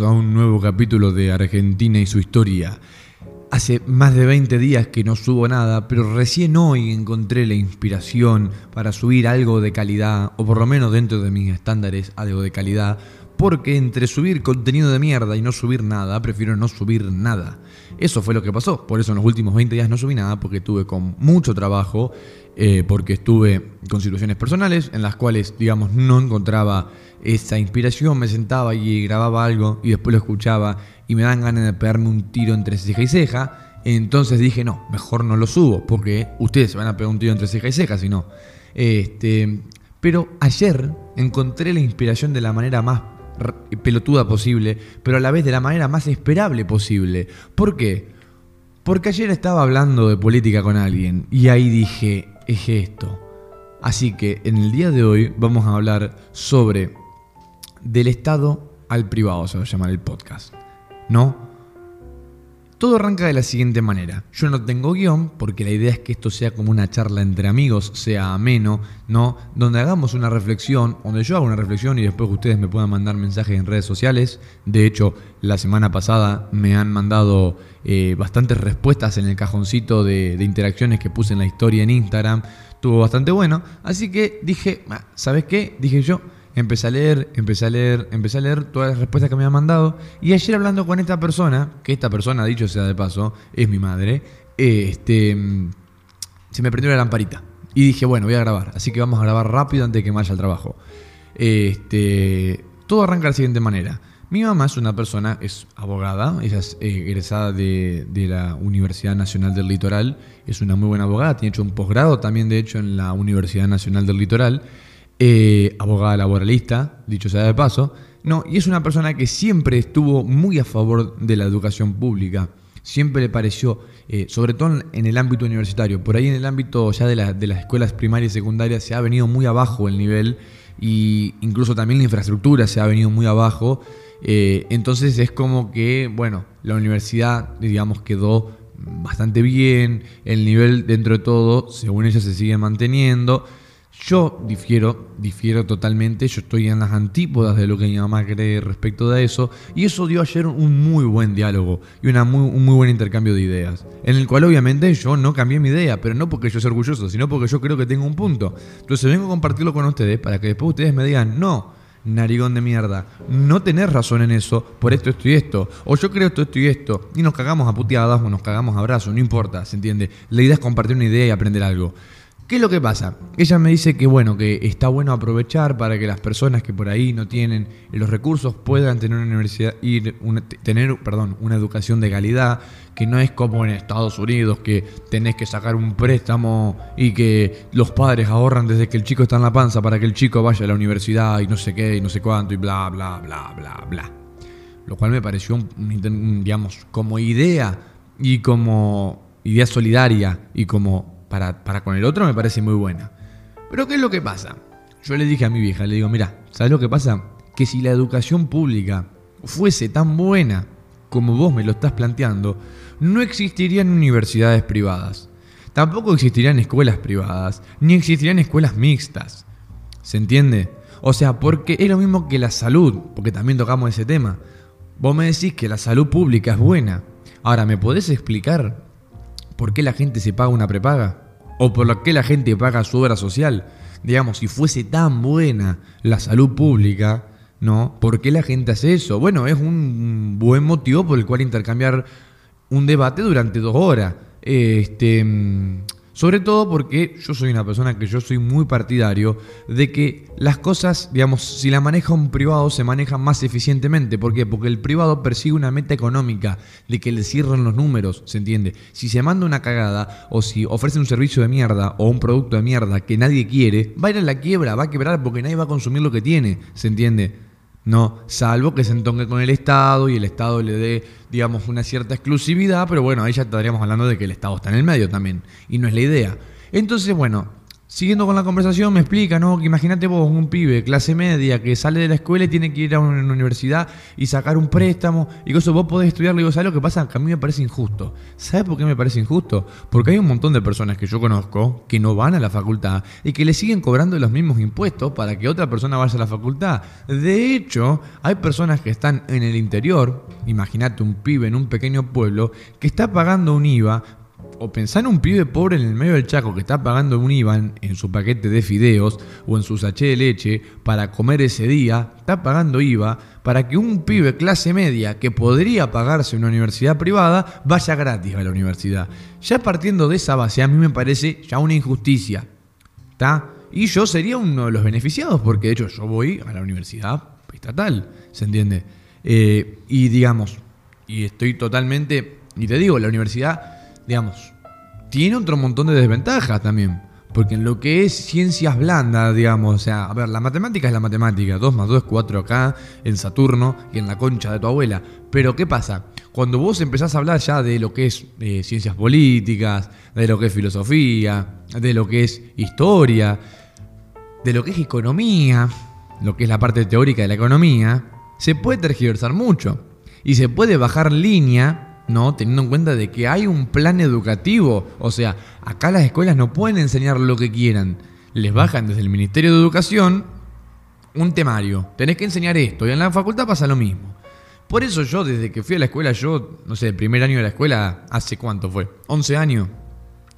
A un nuevo capítulo de Argentina y su historia. Hace más de 20 días que no subo nada, pero recién hoy encontré la inspiración para subir algo de calidad, o por lo menos dentro de mis estándares algo de calidad, porque entre subir contenido de mierda y no subir nada, prefiero no subir nada. Eso fue lo que pasó, por eso en los últimos 20 días no subí nada, porque tuve con mucho trabajo, eh, porque estuve con situaciones personales en las cuales, digamos, no encontraba esa inspiración, me sentaba y grababa algo y después lo escuchaba y me dan ganas de pegarme un tiro entre ceja y ceja. Entonces dije, no, mejor no lo subo, porque ustedes se van a pegar un tiro entre ceja y ceja, si no. Este, pero ayer encontré la inspiración de la manera más pelotuda posible, pero a la vez de la manera más esperable posible. ¿Por qué? Porque ayer estaba hablando de política con alguien y ahí dije, es esto. Así que en el día de hoy vamos a hablar sobre del Estado al privado, se va a llamar el podcast. ¿No? Todo arranca de la siguiente manera. Yo no tengo guion porque la idea es que esto sea como una charla entre amigos, sea ameno, ¿no? Donde hagamos una reflexión, donde yo haga una reflexión y después ustedes me puedan mandar mensajes en redes sociales. De hecho, la semana pasada me han mandado eh, bastantes respuestas en el cajoncito de, de interacciones que puse en la historia en Instagram. Estuvo bastante bueno. Así que dije, ¿sabes qué? Dije yo empecé a leer, empecé a leer, empecé a leer todas las respuestas que me habían mandado. Y ayer hablando con esta persona, que esta persona, dicho sea de paso, es mi madre, este, se me prendió la lamparita. Y dije, bueno, voy a grabar. Así que vamos a grabar rápido antes de que me vaya al trabajo. Este, todo arranca de la siguiente manera. Mi mamá es una persona, es abogada, ella es eh, egresada de, de, la Universidad Nacional del Litoral, es una muy buena abogada, tiene hecho un posgrado también de hecho en la Universidad Nacional del Litoral eh, abogada laboralista, dicho sea de paso, no, y es una persona que siempre estuvo muy a favor de la educación pública. Siempre le pareció, eh, sobre todo en el ámbito universitario, por ahí en el ámbito ya de, las escuelas primarias y secundarias se ha venido muy abajo el nivel y incluso también la infraestructura se ha venido muy abajo. Eh, entonces es como que, bueno, la universidad, digamos, quedó bastante bien, el nivel dentro de todo, según ella, se sigue manteniendo. Yo difiero, difiero totalmente, yo estoy en las antípodas de lo que mi mamá cree respecto de eso, y eso dio ayer un muy buen diálogo y una muy, un muy buen intercambio de ideas, en el cual obviamente yo no cambié mi idea, pero no porque yo sea orgulloso, sino porque yo creo que tengo un punto. Entonces vengo a compartirlo con ustedes para que después ustedes me digan, no, narigón de mierda, no tenés razón en eso, por esto, esto y esto, o yo creo esto, esto y esto, y nos cagamos a puteadas o nos cagamos a abrazos, no importa, ¿se entiende? La idea es compartir una idea y aprender algo. ¿Qué es lo que pasa? Ella me dice que bueno, que está bueno aprovechar para que las personas que por ahí no tienen los recursos puedan tener una universidad, ir, tener, perdón, una educación de calidad, que no es como en Estados Unidos que tenés que sacar un préstamo y que los padres ahorran desde que el chico está en la panza para que el chico vaya a la universidad y no sé qué y no sé cuánto y bla bla bla bla bla. Lo cual me pareció digamos como idea y como idea solidaria y como para, con el otro me parece muy buena. Pero ¿qué es lo que pasa? Yo le dije a mi vieja, le digo, mira, ¿sabes lo que pasa? Que si la educación pública fuese tan buena como vos me lo estás planteando, no existirían universidades privadas. Tampoco existirían escuelas privadas, ni existirían escuelas mixtas. ¿Se entiende? O sea, porque es lo mismo que la salud, porque también tocamos ese tema. Vos me decís que la salud pública es buena. Ahora, ¿me podés explicar por qué la gente se paga una prepaga o por qué la gente paga su obra social. Digamos, si fuese tan buena la salud pública, ¿no? ¿Por qué la gente hace eso? Bueno, es un buen motivo por el cual intercambiar un debate durante dos horas. Este, sobre todo porque yo soy una persona que yo soy muy partidario de que las cosas, digamos, si la maneja un privado, se manejan más eficientemente. ¿Por qué? Porque el privado persigue una meta económica de que le cierren los números, ¿se entiende? Si se manda una cagada o si ofrece un servicio de mierda o un producto de mierda que nadie quiere, va a ir a la quiebra, va a quebrar porque nadie va a consumir lo que tiene, ¿se entiende? No, salvo que se entongue con el Estado y el Estado le dé, digamos, una cierta exclusividad, pero bueno, ahí ya estaríamos hablando de que el Estado está en el medio también, y no es la idea. Entonces, bueno, Siguiendo con la conversación, me explica, ¿no? Que imagínate vos, un pibe, clase media, que sale de la escuela y tiene que ir a una universidad y sacar un préstamo y eso vos podés estudiar. Le digo, ¿sabes lo que pasa? Que a mí me parece injusto. ¿Sabes por qué me parece injusto? Porque hay un montón de personas que yo conozco que no van a la facultad y que le siguen cobrando los mismos impuestos para que otra persona vaya a la facultad. De hecho, hay personas que están en el interior, imagínate un pibe en un pequeño pueblo, que está pagando un IVA o pensar en un pibe pobre en el medio del Chaco que está pagando un IVA en su paquete de fideos o en su sachet de leche para comer ese día, está pagando IVA para que un pibe clase media que podría pagarse una universidad privada vaya gratis a la universidad. Ya partiendo de esa base, a mí me parece ya una injusticia. ¿Está? Y yo sería uno de los beneficiados, porque de hecho yo voy a la universidad estatal, ¿se entiende? Eh, y digamos, y estoy totalmente, y te digo, la universidad digamos, tiene otro montón de desventajas también. Porque en lo que es ciencias blandas, digamos, o sea, a ver, la matemática es la matemática, 2 más 2 es 4 acá, en Saturno y en la concha de tu abuela. Pero ¿qué pasa? Cuando vos empezás a hablar ya de lo que es eh, ciencias políticas, de lo que es filosofía, de lo que es historia, de lo que es economía, lo que es la parte teórica de la economía, se puede tergiversar mucho. Y se puede bajar línea ¿no? Teniendo en cuenta de que hay un plan educativo. O sea, acá las escuelas no pueden enseñar lo que quieran. Les bajan desde el Ministerio de Educación un temario. Tenés que enseñar esto. Y en la facultad pasa lo mismo. Por eso yo, desde que fui a la escuela, yo, no sé, el primer año de la escuela, ¿hace cuánto fue? 11 años.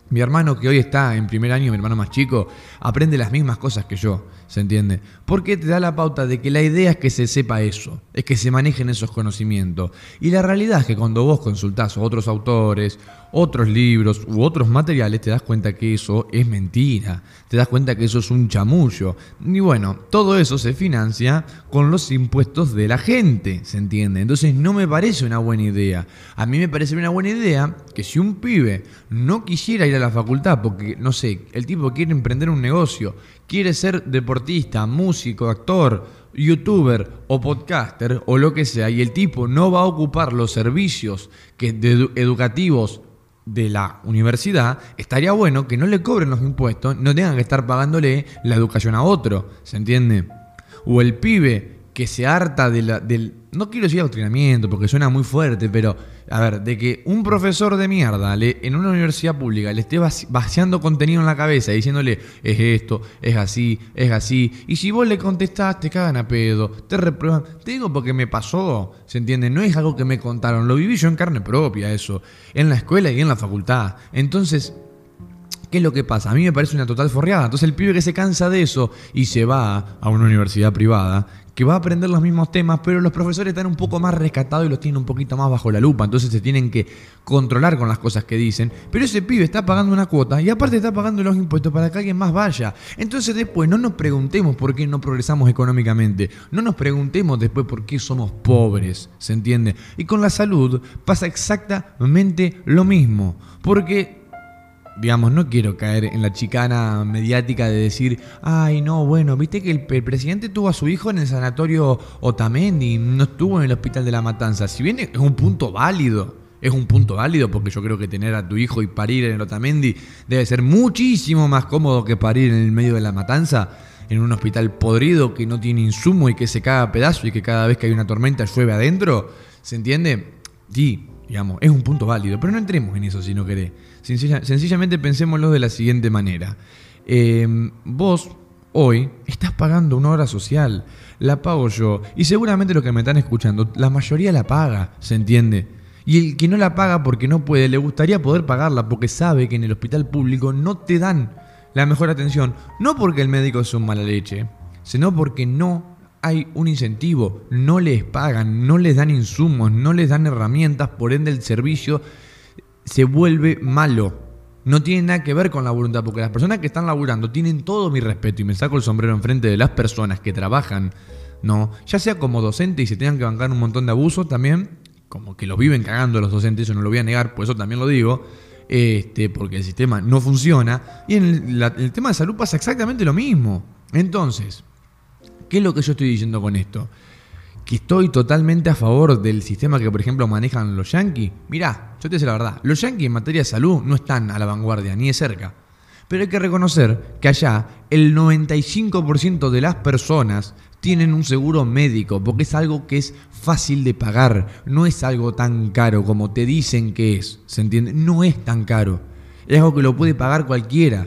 Mi hermano que hoy está en primer año, mi hermano más chico, aprende las mismas cosas que yo, ¿se entiende? Porque te da la pauta de que la idea es que se sepa eso, es que se manejen esos conocimientos. Y la realidad es que cuando vos consultás a otros autores otros libros u otros materiales, te das cuenta que eso es mentira, te das cuenta que eso es un chamullo. Y bueno, todo eso se financia con los impuestos de la gente, ¿se entiende? Entonces no me parece una buena idea. A mí me parece una buena idea que si un pibe no quisiera ir a la facultad porque, no sé, el tipo quiere emprender un negocio, quiere ser deportista, músico, actor, youtuber o podcaster o lo que sea y el tipo no va a ocupar los servicios que educativos de la universidad, estaría bueno que no le cobren los impuestos, no tengan que estar pagándole la educación a otro, ¿se entiende? O el pibe que se harta de la, del, no quiero decir adoctrinamiento porque suena muy fuerte, pero a ver, de que un profesor de mierda le, en una universidad pública le esté vaciando contenido en la cabeza, diciéndole es esto, es así, es así, y si vos le contestás, te cagan a pedo, te reprueban. Te digo porque me pasó, ¿se entiende? No es algo que me contaron, lo viví yo en carne propia, eso, en la escuela y en la facultad. Entonces, ¿Qué es lo que pasa? A mí me parece una total forreada. Entonces el pibe que se cansa de eso y se va a una universidad privada, que va a aprender los mismos temas, pero los profesores están un poco más rescatados y los tienen un poquito más bajo la lupa, entonces se tienen que controlar con las cosas que dicen, pero ese pibe está pagando una cuota y aparte está pagando los impuestos para que alguien más vaya. Entonces después no nos preguntemos por qué no progresamos económicamente, no nos preguntemos después por qué somos pobres, ¿se entiende? Y con la salud pasa exactamente lo mismo, porque digamos, no quiero caer en la chicana mediática de decir, ay, no, bueno, viste que el, presidente tuvo a su hijo en el sanatorio Otamendi, no estuvo en el hospital de la Matanza. Si bien es un punto válido, es un punto válido porque yo creo que tener a tu hijo y parir en el Otamendi debe ser muchísimo más cómodo que parir en el medio de la Matanza, en un hospital podrido que no tiene insumo y que se caga a pedazo y que cada vez que hay una tormenta llueve adentro. ¿Se entiende? Sí, digamos, es un punto válido, pero no entremos en eso si no querés sencillamente pensémoslo de la siguiente manera. Em, vos hoy estás pagando una hora social, la pago yo, y seguramente los que me están escuchando, la mayoría la paga, ¿se entiende? Y el que no la paga porque no puede, le gustaría poder pagarla porque sabe que en el hospital público no te dan la mejor atención, no porque el médico es un mala leche, sino porque no hay un incentivo, no les pagan, no les dan insumos, no les dan herramientas, por ende el servicio se vuelve malo. No tiene nada que ver con la voluntad, porque las personas que están laburando tienen todo mi respeto y me saco el sombrero enfrente de las personas que trabajan, ¿no? Ya sea como docente y se tengan que bancar un montón de abusos también, como que lo viven cagando los docentes, eso no lo voy a negar, por eso también lo digo, este, porque el sistema no funciona. Y en el tema de salud pasa exactamente lo mismo. Entonces, ¿qué es lo que yo estoy diciendo con esto? que estoy totalmente a favor del sistema que, por ejemplo, manejan los yankees. Mirá, yo te digo la verdad, los yankees en materia de salud no están a la vanguardia, ni de cerca. Pero hay que reconocer que allá el 95% de las personas tienen un seguro médico, porque es algo que es fácil de pagar, no es algo tan caro como te dicen que es, ¿se entiende? No es tan caro, es algo que lo puede pagar cualquiera.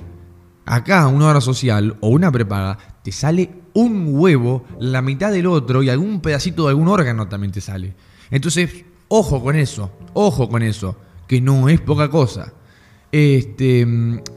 Acá una hora social o una prepaga te sale un huevo, la mitad del otro y algún pedacito de algún órgano también te sale. Entonces, ojo con eso, ojo con eso, que no es poca cosa. Este,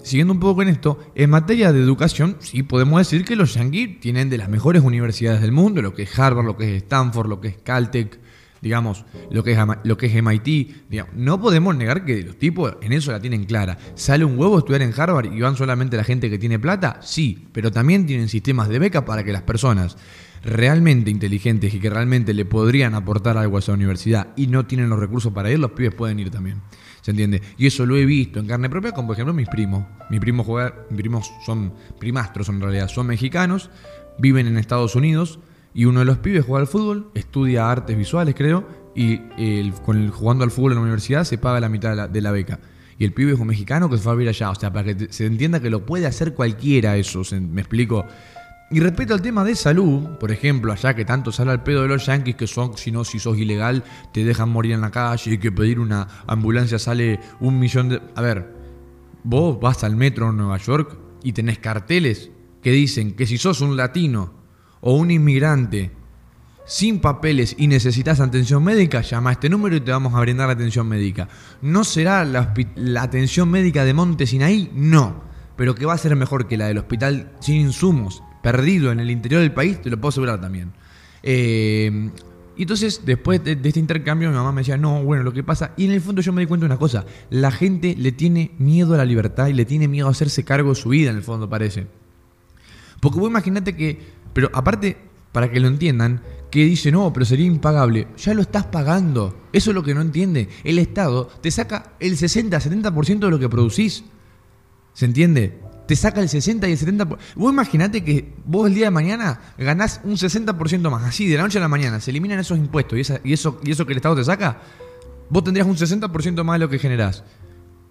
siguiendo un poco con esto, en materia de educación, sí podemos decir que los yankees tienen de las mejores universidades del mundo, lo que es Harvard, lo que es Stanford, lo que es Caltech, digamos, lo que es, lo que es MIT. No podemos negar que los tipos en eso la tienen clara. ¿Sale un huevo estudiar en Harvard y van solamente la gente que tiene plata? Sí, pero también tienen sistemas de beca para que las personas realmente inteligentes y que realmente le podrían aportar algo a esa universidad y no tienen los recursos para ir, los pibes pueden ir también. ¿Se entiende? Y eso lo he visto en carne propia con, por ejemplo, mis primos. Mis primos, juegan, mis primos son primastros en realidad, son mexicanos, viven en Estados Unidos y uno de los pibes juega al fútbol, estudia artes visuales, creo, y con el, jugando al fútbol en la universidad se paga la mitad de la, beca. Y el pibe es un mexicano que se va a vivir allá. O sea, para que se entienda que lo puede hacer cualquiera eso, ¿me explico? Y respecto al tema de salud, por ejemplo, allá que tanto sale al pedo de los yankees, que son, si no, si sos ilegal, te dejan morir en la calle y que pedir una ambulancia sale un millón de... A ver, vos vas al metro en Nueva York y tenés carteles que dicen que si sos un latino o un inmigrante sin papeles y necesitas atención médica, llama a este número y te vamos a brindar atención médica. ¿No será la, la atención médica de Monte Sinaí? No, pero que va a ser mejor que la del hospital sin insumos perdido en el interior del país, te lo puedo asegurar también. Eh, y entonces, después de, este intercambio, mi mamá me decía, no, bueno, lo que pasa. Y en el fondo yo me di cuenta de una cosa: la gente le tiene miedo a la libertad y le tiene miedo a hacerse cargo de su vida, en el fondo, parece. Porque vos imaginate que. Pero aparte, para que lo entiendan, que dice, no, pero sería impagable. Ya lo estás pagando. Eso es lo que no entiende. El Estado te saca el 60-70% de lo que producís. ¿Se entiende? te saca el 60 y el 70%. Vos imaginate que vos el día de mañana ganás un 60% más, así, de la noche a la mañana, se eliminan esos impuestos y, eso, y eso que el Estado te saca, vos tendrías un 60% más de lo que generás.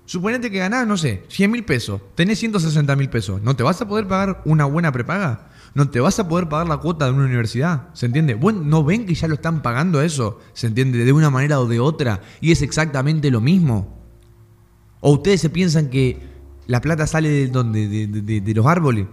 Suponete que ganás, no sé, 100 mil pesos, tenés 160 mil pesos, ¿no te vas a poder pagar una buena prepaga? ¿No te vas a poder pagar la cuota de una universidad? ¿Se entiende? Bueno, ¿no ven que ya lo están pagando eso? ¿Se entiende? De una manera o de otra. Y es exactamente lo mismo. ¿O ustedes se piensan que la plata sale de donde, de, los árboles,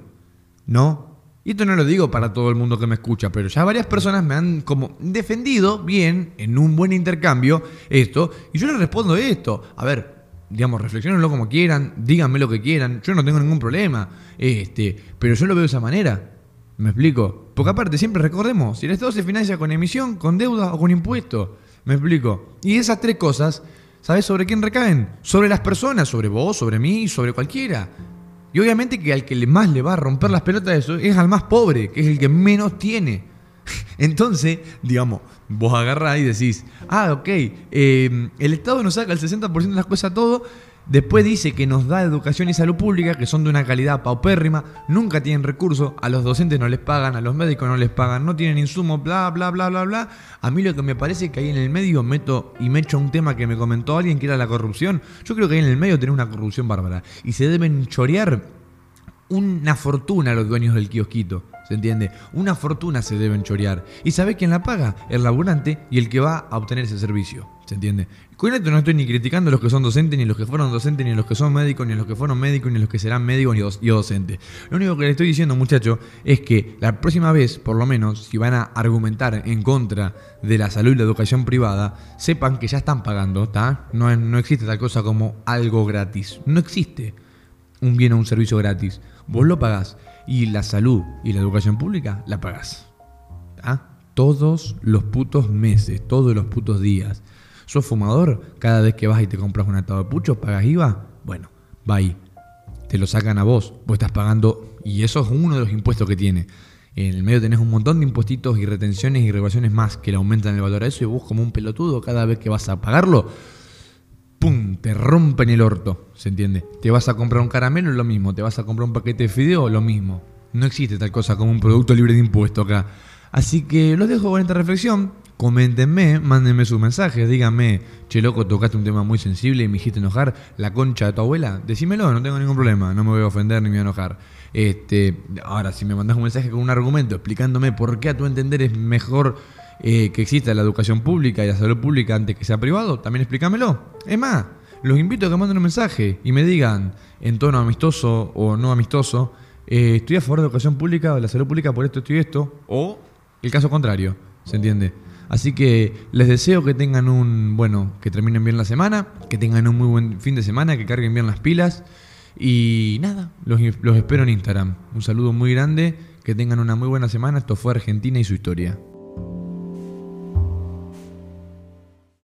¿no? Y esto no lo digo para todo el mundo que me escucha, pero ya varias personas me han como defendido bien, en un buen intercambio, esto, y yo les respondo esto. A ver, digamos, reflexionenlo como quieran, díganme lo que quieran, yo no tengo ningún problema, este, pero yo lo veo de esa manera. ¿Me explico? Porque aparte, siempre recordemos, si el Estado se financia con emisión, con deuda o con impuesto. ¿Me explico? Y esas tres cosas ¿Sabes sobre quién recaen? Sobre las personas, sobre vos, sobre mí, sobre cualquiera. Y obviamente que al que más le va a romper las pelotas de eso es al más pobre, que es el que menos tiene. Entonces, digamos, vos agarrás y decís, ah, ok, eh, el Estado nos saca el 60% de las cosas todo, Después dice que nos da educación y salud pública, que son de una calidad paupérrima, nunca tienen recursos, a los docentes no les pagan, a los médicos no les pagan, no tienen insumos, bla, bla, bla, bla, bla. A mí lo que me parece que ahí en el medio meto y me echo un tema que me comentó alguien que era la corrupción. Yo creo que ahí en el medio tiene una corrupción bárbara. Y se deben chorear una fortuna a los dueños del kiosquito. ¿Se entiende? Una fortuna se deben chorear. ¿Y sabe quién la paga? El laburante y el que va a obtener ese servicio. ¿Se entiende? Con esto no estoy ni criticando a los que son docentes, ni a los que fueron docentes, ni a los que son médicos, ni a los que fueron médicos, ni a los que serán médicos y docentes. Lo único que le estoy diciendo, muchachos, es que la próxima vez, por lo menos, si van a argumentar en contra de la salud y la educación privada, sepan que ya están pagando, ¿está? No, no existe tal cosa como algo gratis. No existe un bien o un servicio gratis. Vos lo pagás. Y la salud y la educación pública la pagás. ¿Ah? Todos los putos meses, todos los putos días. ¿Sos fumador? Cada vez que vas y te compras un atado de pucho, ¿pagas IVA? Bueno, va ahí. Te lo sacan a vos. Vos estás pagando. Y eso es uno de los impuestos que tiene. En el medio tenés un montón de impuestos y retenciones y regulaciones más que le aumentan el valor a eso y vos como un pelotudo cada vez que vas a pagarlo. Te rompen el orto, ¿se entiende? Te vas a comprar un caramelo, lo mismo, te vas a comprar un paquete de fideo, lo mismo. No existe tal cosa como un producto libre de impuesto acá. Así que los dejo con esta reflexión. coméntenme, mándenme sus mensajes, díganme, che loco, tocaste un tema muy sensible y me hiciste enojar, la concha de tu abuela, decímelo, no tengo ningún problema, no me voy a ofender ni me voy a enojar. Este, ahora, si me mandas un mensaje con un argumento explicándome por qué a tu entender es mejor eh, que exista la educación pública y la salud pública antes que sea privado, también explícamelo. Es más, los invito a que manden un mensaje y me digan en tono amistoso o no amistoso, eh, estoy a favor de la educación pública de la salud pública por esto, esto y esto, o el caso contrario, ¿se entiende? Así que les deseo que tengan un, bueno, que terminen bien la semana, que tengan un muy buen fin de semana, que carguen bien las pilas y nada, los, los espero en Instagram. Un saludo muy grande, que tengan una muy buena semana. Esto fue Argentina y su historia.